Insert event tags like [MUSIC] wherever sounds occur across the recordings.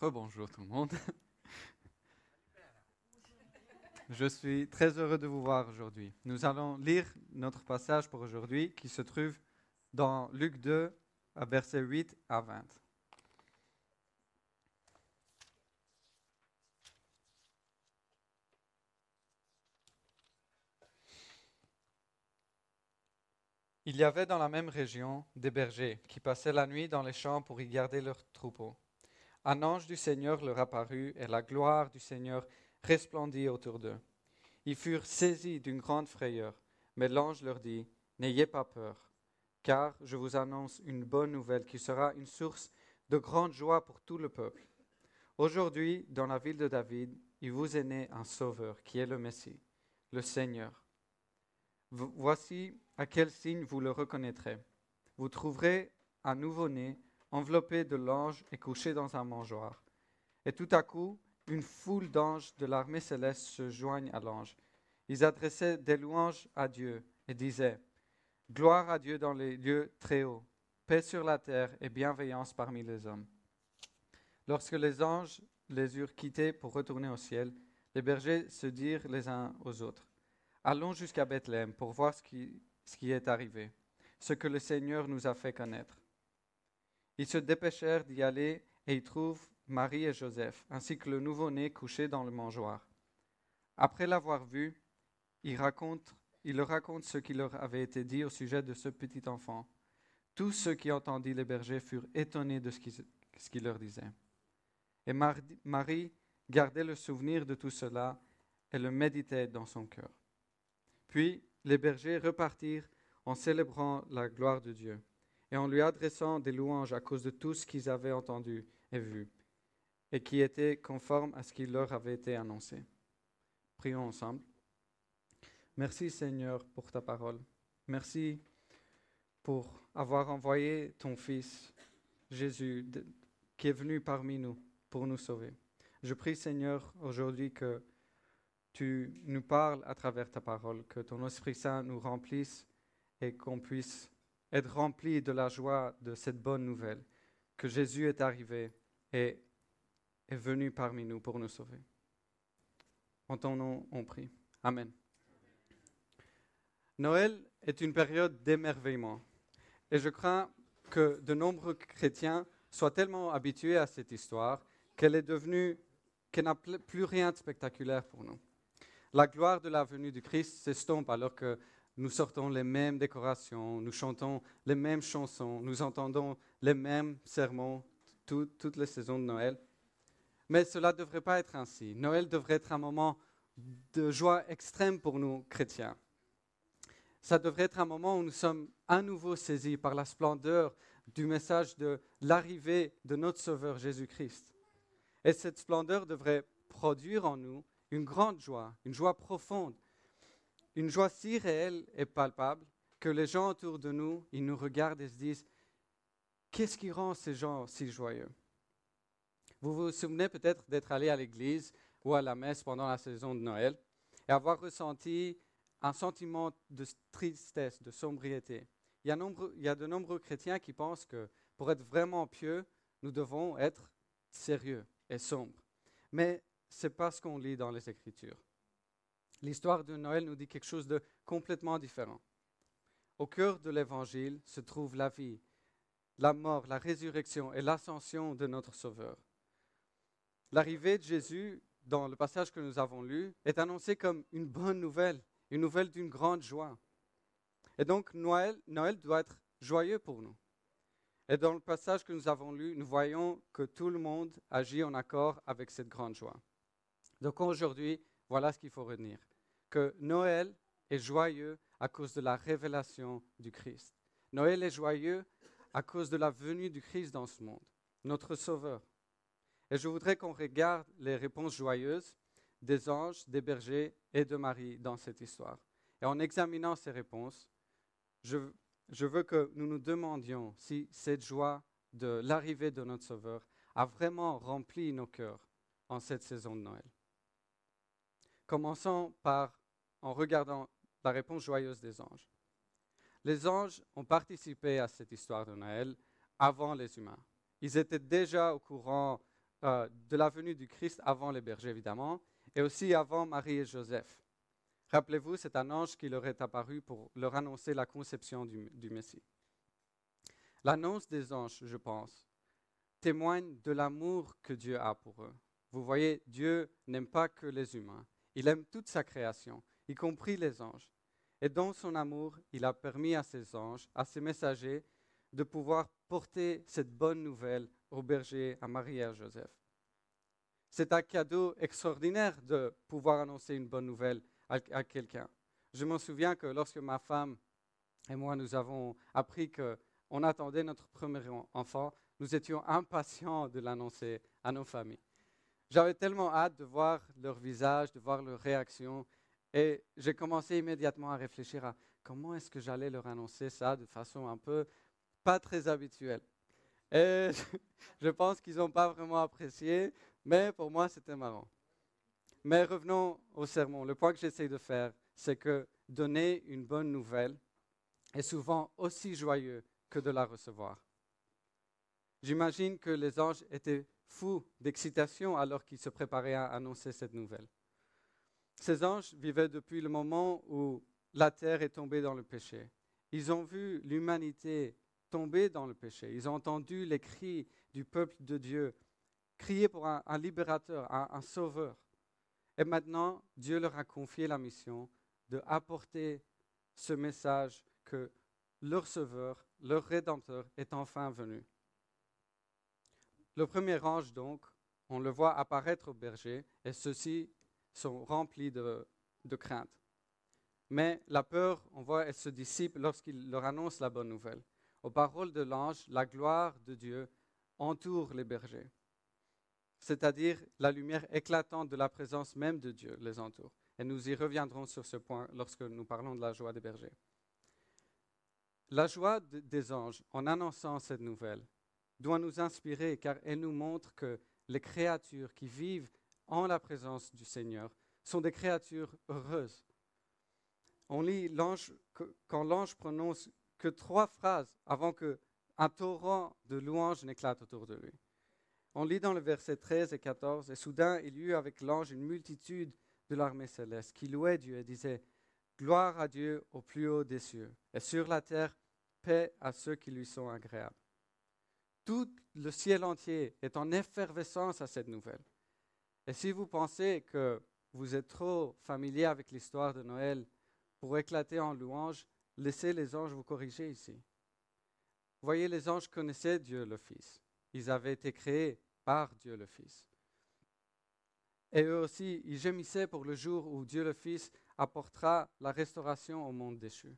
Rebonjour tout le monde. Je suis très heureux de vous voir aujourd'hui. Nous allons lire notre passage pour aujourd'hui qui se trouve dans Luc 2, versets 8 à 20. Il y avait dans la même région des bergers qui passaient la nuit dans les champs pour y garder leurs troupeaux. Un ange du Seigneur leur apparut et la gloire du Seigneur resplendit autour d'eux. Ils furent saisis d'une grande frayeur, mais l'ange leur dit, N'ayez pas peur, car je vous annonce une bonne nouvelle qui sera une source de grande joie pour tout le peuple. Aujourd'hui, dans la ville de David, il vous est né un sauveur qui est le Messie, le Seigneur. Voici à quel signe vous le reconnaîtrez. Vous trouverez un nouveau-né enveloppé de l'ange et couché dans un mangeoire. Et tout à coup, une foule d'anges de l'armée céleste se joignent à l'ange. Ils adressaient des louanges à Dieu et disaient Gloire à Dieu dans les lieux très hauts, paix sur la terre et bienveillance parmi les hommes. Lorsque les anges les eurent quittés pour retourner au ciel, les bergers se dirent les uns aux autres Allons jusqu'à Bethléem pour voir ce qui, ce qui est arrivé, ce que le Seigneur nous a fait connaître. Ils se dépêchèrent d'y aller et y trouvent Marie et Joseph, ainsi que le nouveau-né couché dans le mangeoire. Après l'avoir vu, ils, ils leur racontent ce qui leur avait été dit au sujet de ce petit enfant. Tous ceux qui entendirent les bergers furent étonnés de ce qu'il leur disait. Et Marie gardait le souvenir de tout cela et le méditait dans son cœur. Puis les bergers repartirent en célébrant la gloire de Dieu et en lui adressant des louanges à cause de tout ce qu'ils avaient entendu et vu et qui était conforme à ce qui leur avait été annoncé. Prions ensemble. Merci Seigneur pour ta parole. Merci pour avoir envoyé ton Fils Jésus qui est venu parmi nous pour nous sauver. Je prie Seigneur aujourd'hui que tu nous parles à travers ta parole, que ton Esprit Saint nous remplisse et qu'on puisse être rempli de la joie de cette bonne nouvelle, que Jésus est arrivé et est venu parmi nous pour nous sauver. En ton nom, on prie. Amen. Noël est une période d'émerveillement. Et je crains que de nombreux chrétiens soient tellement habitués à cette histoire qu'elle est devenue, qu'elle n'a plus rien de spectaculaire pour nous. La gloire de la venue du Christ s'estompe alors que nous sortons les mêmes décorations, nous chantons les mêmes chansons, nous entendons les mêmes sermons toutes les saisons de Noël. Mais cela ne devrait pas être ainsi. Noël devrait être un moment de joie extrême pour nous chrétiens. Ça devrait être un moment où nous sommes à nouveau saisis par la splendeur du message de l'arrivée de notre Sauveur Jésus-Christ. Et cette splendeur devrait produire en nous une grande joie, une joie profonde, une joie si réelle et palpable que les gens autour de nous, ils nous regardent et se disent, qu'est-ce qui rend ces gens si joyeux? Vous vous souvenez peut-être d'être allé à l'église ou à la messe pendant la saison de Noël et avoir ressenti un sentiment de tristesse, de sombriété. Il y, a il y a de nombreux chrétiens qui pensent que pour être vraiment pieux, nous devons être sérieux et sombres. Mais ce n'est pas ce qu'on lit dans les Écritures. L'histoire de Noël nous dit quelque chose de complètement différent. Au cœur de l'Évangile se trouve la vie, la mort, la résurrection et l'ascension de notre Sauveur. L'arrivée de Jésus, dans le passage que nous avons lu, est annoncée comme une bonne nouvelle, une nouvelle d'une grande joie. Et donc Noël, Noël doit être joyeux pour nous. Et dans le passage que nous avons lu, nous voyons que tout le monde agit en accord avec cette grande joie. Donc aujourd'hui, voilà ce qu'il faut retenir. Que Noël est joyeux à cause de la révélation du Christ. Noël est joyeux à cause de la venue du Christ dans ce monde, notre Sauveur. Et je voudrais qu'on regarde les réponses joyeuses des anges, des bergers et de Marie dans cette histoire. Et en examinant ces réponses, je, veux que nous nous demandions si cette joie de l'arrivée de notre Sauveur a vraiment rempli nos cœurs en cette saison de Noël. Commençons par en regardant la réponse joyeuse des anges. Les anges ont participé à cette histoire de Noël avant les humains. Ils étaient déjà au courant euh, de la venue du Christ avant les bergers, évidemment, et aussi avant Marie et Joseph. Rappelez-vous, c'est un ange qui leur est apparu pour leur annoncer la conception du, du Messie. L'annonce des anges, je pense, témoigne de l'amour que Dieu a pour eux. Vous voyez, Dieu n'aime pas que les humains, il aime toute sa création, y compris les anges. Et dans son amour, il a permis à ses anges, à ses messagers, de pouvoir porter cette bonne nouvelle aux bergers, à Marie et à Joseph. C'est un cadeau extraordinaire de pouvoir annoncer une bonne nouvelle à, quelqu'un. Je m'en souviens que lorsque ma femme et moi, nous avons appris qu'on attendait notre premier enfant, nous étions impatients de l'annoncer à nos familles. J'avais tellement hâte de voir leur visage, de voir leur réaction, et j'ai commencé immédiatement à réfléchir à comment est-ce que j'allais leur annoncer ça de façon un peu pas très habituelle. Et [LAUGHS] je pense qu'ils n'ont pas vraiment apprécié, mais pour moi, c'était marrant. Mais revenons au sermon. Le point que j'essaie de faire, c'est que donner une bonne nouvelle est souvent aussi joyeux que de la recevoir. J'imagine que les anges étaient fous d'excitation alors qu'ils se préparaient à annoncer cette nouvelle. Ces anges vivaient depuis le moment où la terre est tombée dans le péché. Ils ont vu l'humanité tomber dans le péché. Ils ont entendu les cris du peuple de Dieu, crier pour un, libérateur, un, sauveur. Et maintenant, Dieu leur a confié la mission de apporter ce message que leur sauveur, leur rédempteur est enfin venu. Le premier ange, donc, on le voit apparaître au berger, et ceux-ci sont remplis de, de crainte. Mais la peur, on voit, elle se dissipe lorsqu'il leur annonce la bonne nouvelle. Aux paroles de l'ange, la gloire de Dieu entoure les bergers, c'est-à-dire la lumière éclatante de la présence même de Dieu les entoure. Et nous y reviendrons sur ce point lorsque nous parlons de la joie des bergers. La joie des anges en annonçant cette nouvelle doit nous inspirer car elle nous montre que les créatures qui vivent en la présence du Seigneur sont des créatures heureuses. On lit quand l'ange prononce que trois phrases avant que un torrent de louanges n'éclate autour de lui. On lit dans le verset 13 et 14, et soudain il y eut avec l'ange une multitude de l'armée céleste qui louait Dieu et disait, Gloire à Dieu au plus haut des cieux, et sur la terre, paix à ceux qui lui sont agréables. Tout le ciel entier est en effervescence à cette nouvelle. Et si vous pensez que vous êtes trop familier avec l'histoire de Noël pour éclater en louange, laissez les anges vous corriger ici. Voyez, les anges connaissaient Dieu le Fils. Ils avaient été créés par Dieu le Fils. Et eux aussi, ils gémissaient pour le jour où Dieu le Fils apportera la restauration au monde déchu.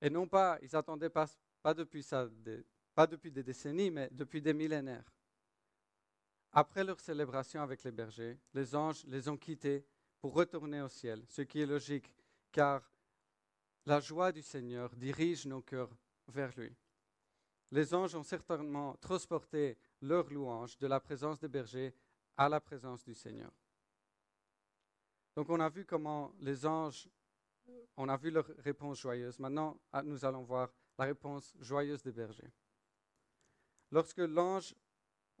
Et non pas, ils attendaient pas, depuis, des, pas depuis des décennies, mais depuis des millénaires. Après leur célébration avec les bergers, les anges les ont quittés pour retourner au ciel, ce qui est logique, car la joie du Seigneur dirige nos cœurs vers lui. Les anges ont certainement transporté leur louange de la présence des bergers à la présence du Seigneur. Donc on a vu comment les anges, on a vu leur réponse joyeuse. Maintenant, ah, nous allons voir la réponse joyeuse des bergers. Lorsque l'ange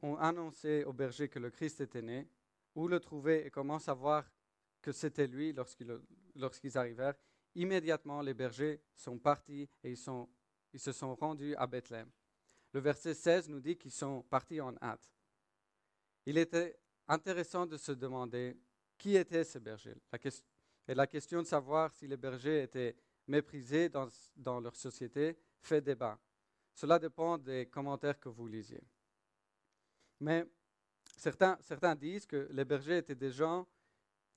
a annoncé aux bergers que le Christ était né, où le trouver et comment savoir que c'était lui lorsqu'ils arrivèrent, Immédiatement, les bergers sont partis et ils, se sont rendus à Bethléem. Le verset 16 nous dit qu'ils sont partis en hâte. Il était intéressant de se demander qui étaient ces bergers. Et la question de savoir si les bergers étaient méprisés dans leur société fait débat. Cela dépend des commentaires que vous lisiez. Mais certains, certains disent que les bergers étaient des gens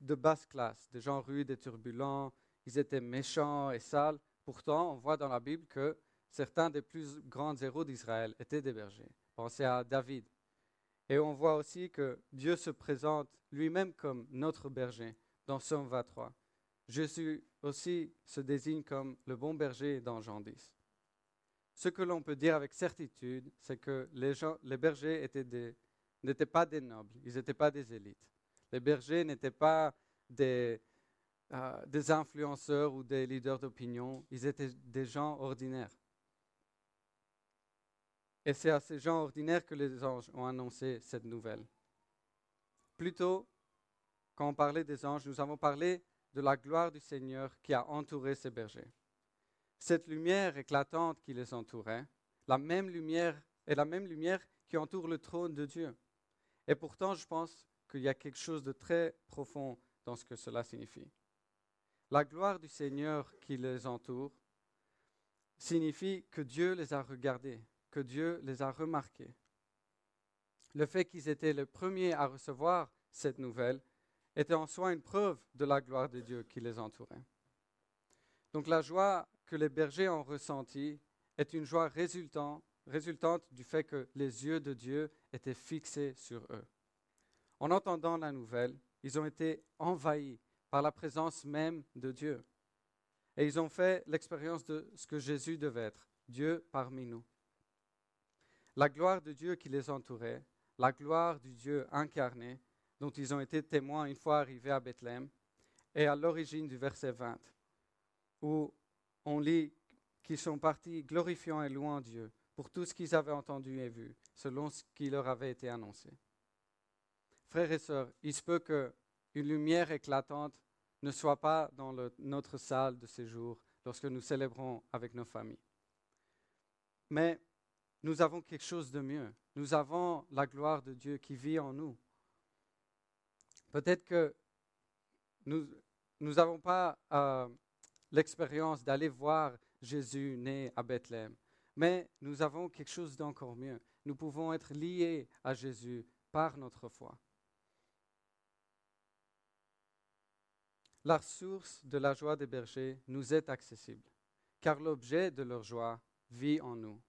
de basse classe, des gens rudes et turbulents, ils étaient méchants et sales. Pourtant, on voit dans la Bible que certains des plus grands héros d'Israël étaient des bergers. Pensez à David. Et on voit aussi que Dieu se présente lui-même comme notre berger dans Somme 23. Jésus aussi se désigne comme le bon berger dans Jean 10. Ce que l'on peut dire avec certitude, c'est que les, bergers n'étaient pas des nobles, ils n'étaient pas des élites. Les bergers n'étaient pas des, euh, des influenceurs ou des leaders d'opinion, ils étaient des gens ordinaires. Et c'est à ces gens ordinaires que les anges ont annoncé cette nouvelle. Plutôt, quand on parlait des anges, nous avons parlé de la gloire du Seigneur qui a entouré ces bergers. Cette lumière éclatante qui les entourait, la même lumière est la même lumière qui entoure le trône de Dieu. Et pourtant, je pense qu'il y a quelque chose de très profond dans ce que cela signifie. La gloire du Seigneur qui les entoure signifie que Dieu les a regardés, que Dieu les a remarqués. Le fait qu'ils étaient les premiers à recevoir cette nouvelle était en soi une preuve de la gloire de Dieu qui les entourait. Donc la joie que les bergers ont ressentie est une joie résultant, résultante du fait que les yeux de Dieu étaient fixés sur eux. En entendant la nouvelle, ils ont été envahis par la présence même de Dieu. Et ils ont fait l'expérience de ce que Jésus devait être, Dieu parmi nous. La gloire de Dieu qui les entourait, la gloire du Dieu incarné, dont ils ont été témoins une fois arrivés à Bethléem, est à l'origine du verset 20, où on lit qu'ils sont partis glorifiant et louant Dieu pour tout ce qu'ils avaient entendu et vu, selon ce qui leur avait été annoncé. Frères et sœurs, il se peut qu'une lumière éclatante ne soit pas dans notre salle de séjour lorsque nous célébrons avec nos familles. Mais nous avons quelque chose de mieux. Nous avons la gloire de Dieu qui vit en nous. Peut-être que nous n'avons pas euh, l'expérience d'aller voir Jésus né à Bethléem, mais nous avons quelque chose d'encore mieux. Nous pouvons être liés à Jésus par notre foi. La source de la joie des bergers nous est accessible, car l'objet de leur joie vit en nous.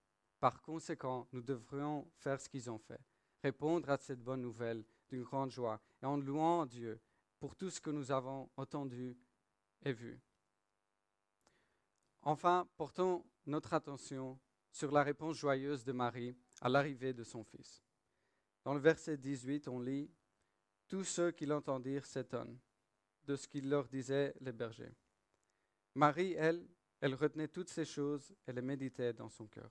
Par conséquent, nous devrions faire ce qu'ils ont fait, répondre à cette bonne nouvelle d'une grande joie et en louant Dieu pour tout ce que nous avons entendu et vu. Enfin, portons notre attention sur la réponse joyeuse de Marie à l'arrivée de son fils. Dans le verset 18, on lit Tous ceux qui l'entendirent s'étonnent de ce qu'il leur disait les bergers. Marie, elle, elle retenait toutes ces choses et les méditait dans son cœur.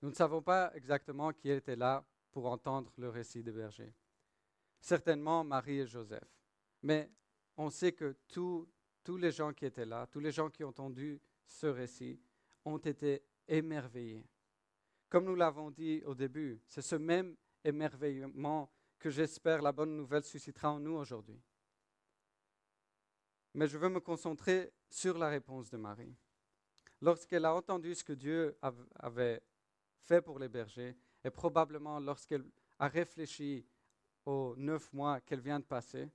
Nous ne savons pas exactement qui était là pour entendre le récit des bergers. Certainement Marie et Joseph. Mais on sait que tous les gens qui étaient là, tous les gens qui ont entendu ce récit, ont été émerveillés. Comme nous l'avons dit au début, c'est ce même émerveillement que j'espère la bonne nouvelle suscitera en nous aujourd'hui. Mais je veux me concentrer sur la réponse de Marie. Lorsqu'elle a entendu ce que Dieu avait fait pour les bergers, et probablement lorsqu'elle a réfléchi aux neuf mois qu'elle vient de passer,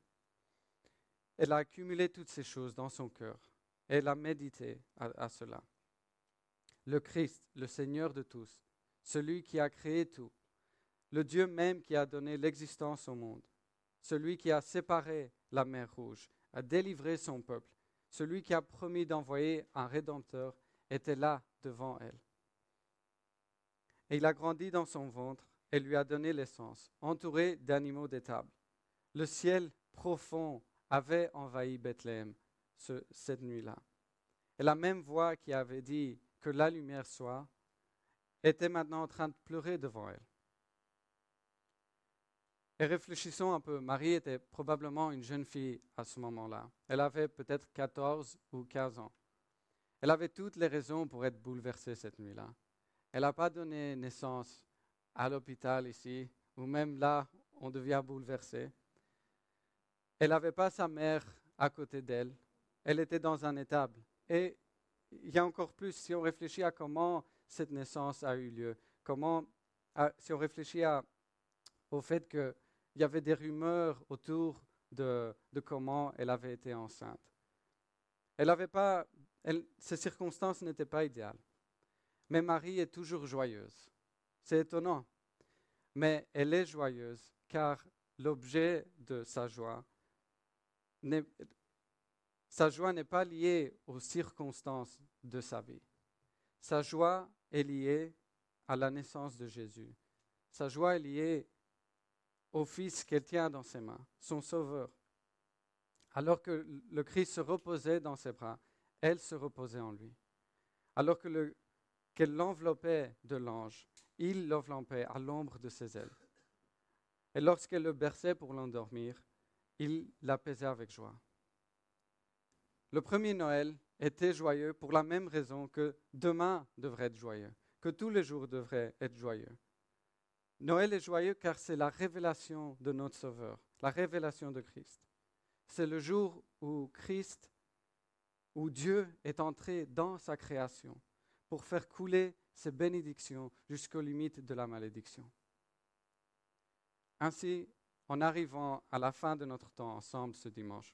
elle a accumulé toutes ces choses dans son cœur. Elle a médité à, cela. Le Christ, le Seigneur de tous, celui qui a créé tout, le Dieu même qui a donné l'existence au monde, celui qui a séparé la mer rouge, a délivré son peuple, celui qui a promis d'envoyer un Rédempteur, était là devant elle. Et il a grandi dans son ventre et lui a donné l'essence, entouré d'animaux d'étable. Le ciel profond avait envahi Bethléem cette nuit-là. Et la même voix qui avait dit que la lumière soit était maintenant en train de pleurer devant elle. Et réfléchissons un peu, Marie était probablement une jeune fille à ce moment-là. Elle avait peut-être 14 ou 15 ans. Elle avait toutes les raisons pour être bouleversée cette nuit-là. Elle n'a pas donné naissance à l'hôpital ici, ou même là, on devient bouleversé. Elle n'avait pas sa mère à côté d'elle. Elle était dans un étable. Et il y a encore plus, si on réfléchit à comment cette naissance a eu lieu, comment, si on réfléchit au fait qu'il y avait des rumeurs autour de, comment elle avait été enceinte. Elle avait pas, ces circonstances n'étaient pas idéales. Mais Marie est toujours joyeuse. C'est étonnant. Mais elle est joyeuse car l'objet de sa joie, sa joie n'est pas liée aux circonstances de sa vie. Sa joie est liée à la naissance de Jésus. Sa joie est liée au Fils qu'elle tient dans ses mains, son Sauveur. Alors que le Christ se reposait dans ses bras, elle se reposait en lui. Alors que le qu'elle l'enveloppait de l'ange. Il l'enveloppait à l'ombre de ses ailes. Et lorsqu'elle le berçait pour l'endormir, il l'apaisait avec joie. Le premier Noël était joyeux pour la même raison que demain devrait être joyeux, que tous les jours devraient être joyeux. Noël est joyeux car c'est la révélation de notre Sauveur, la révélation de Christ. C'est le jour où Christ, où Dieu est entré dans sa création pour faire couler ses bénédictions jusqu'aux limites de la malédiction. Ainsi, en arrivant à la fin de notre temps ensemble ce dimanche,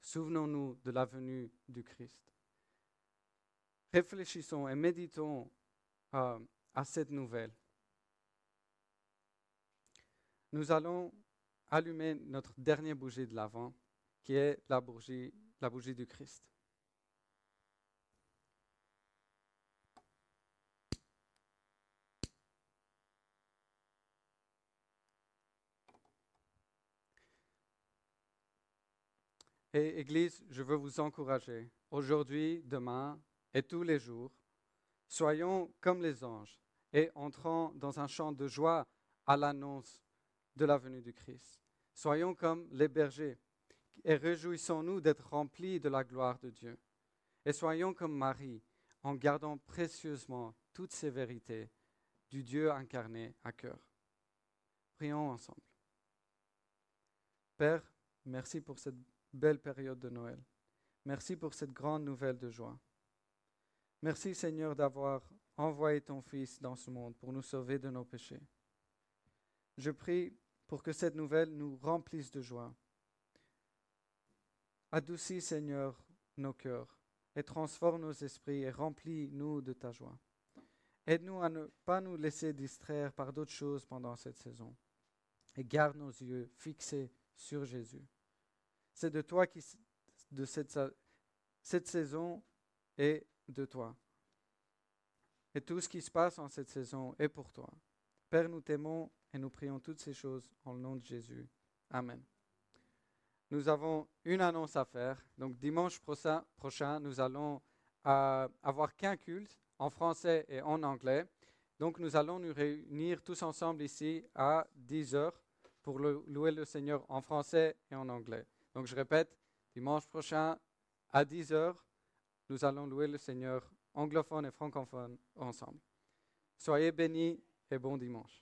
souvenons-nous de la venue du Christ. Réfléchissons et méditons euh, à cette nouvelle. Nous allons allumer notre dernière bougie de l'Avent, qui est la bougie, la bougie du Christ. Et Église, je veux vous encourager, aujourd'hui, demain et tous les jours, soyons comme les anges et entrons dans un chant de joie à l'annonce de la venue du Christ. Soyons comme les bergers et réjouissons-nous d'être remplis de la gloire de Dieu. Et soyons comme Marie en gardant précieusement toutes ces vérités du Dieu incarné à cœur. Prions ensemble. Père, merci pour cette belle période de Noël. Merci pour cette grande nouvelle de joie. Merci Seigneur d'avoir envoyé ton Fils dans ce monde pour nous sauver de nos péchés. Je prie pour que cette nouvelle nous remplisse de joie. Adoucis Seigneur nos cœurs et transforme nos esprits et remplis-nous de ta joie. Aide-nous à ne pas nous laisser distraire par d'autres choses pendant cette saison et garde nos yeux fixés sur Jésus. C'est de toi qui, de cette, cette saison est de toi. Et tout ce qui se passe en cette saison est pour toi. Père, nous t'aimons et nous prions toutes ces choses en le nom de Jésus. Amen. Nous avons une annonce à faire. Donc dimanche prochain, nous allons euh, avoir qu'un culte en français et en anglais. Donc nous allons nous réunir tous ensemble ici à 10 heures pour louer le Seigneur en français et en anglais. Donc je répète, dimanche prochain à 10 heures, nous allons louer le Seigneur anglophone et francophone ensemble. Soyez bénis et bon dimanche.